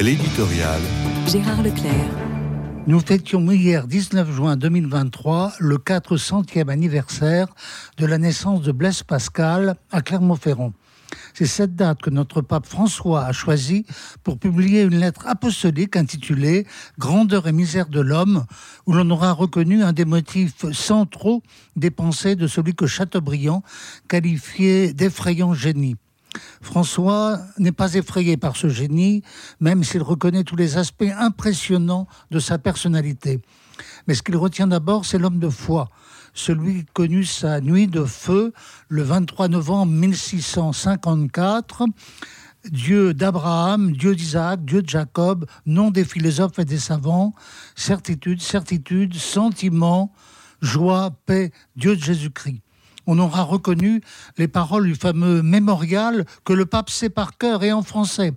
L'éditorial. Gérard Leclerc. Nous fêtions hier 19 juin 2023 le 400e anniversaire de la naissance de Blaise Pascal à Clermont-Ferrand. C'est cette date que notre pape François a choisie pour publier une lettre apostolique intitulée Grandeur et misère de l'homme, où l'on aura reconnu un des motifs centraux des pensées de celui que Chateaubriand qualifiait d'effrayant génie. François n'est pas effrayé par ce génie, même s'il reconnaît tous les aspects impressionnants de sa personnalité. Mais ce qu'il retient d'abord, c'est l'homme de foi, celui qui connut sa nuit de feu le 23 novembre 1654. Dieu d'Abraham, Dieu d'Isaac, Dieu de Jacob, nom des philosophes et des savants, certitude, certitude, sentiment, joie, paix, Dieu de Jésus-Christ on aura reconnu les paroles du fameux mémorial que le pape sait par cœur et en français.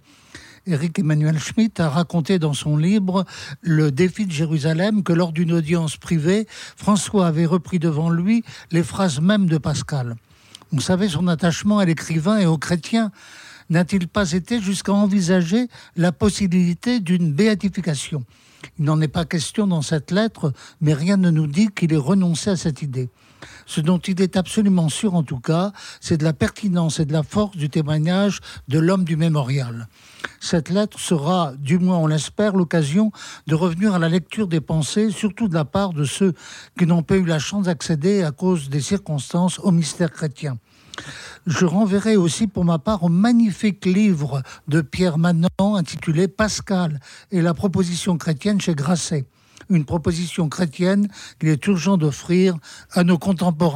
Éric Emmanuel Schmitt a raconté dans son livre Le défi de Jérusalem que lors d'une audience privée, François avait repris devant lui les phrases mêmes de Pascal. Vous savez, son attachement à l'écrivain et aux chrétiens n'a-t-il pas été jusqu'à envisager la possibilité d'une béatification? Il n'en est pas question dans cette lettre, mais rien ne nous dit qu'il ait renoncé à cette idée. Ce dont il est absolument sûr en tout cas, c'est de la pertinence et de la force du témoignage de l'homme du mémorial. Cette lettre sera, du moins on l'espère, l'occasion de revenir à la lecture des pensées, surtout de la part de ceux qui n'ont pas eu la chance d'accéder à cause des circonstances au mystère chrétien. Je renverrai aussi pour ma part au magnifique livre de Pierre Manon intitulé Pascal et la proposition chrétienne chez Grasset. Une proposition chrétienne qu'il est urgent d'offrir à nos contemporains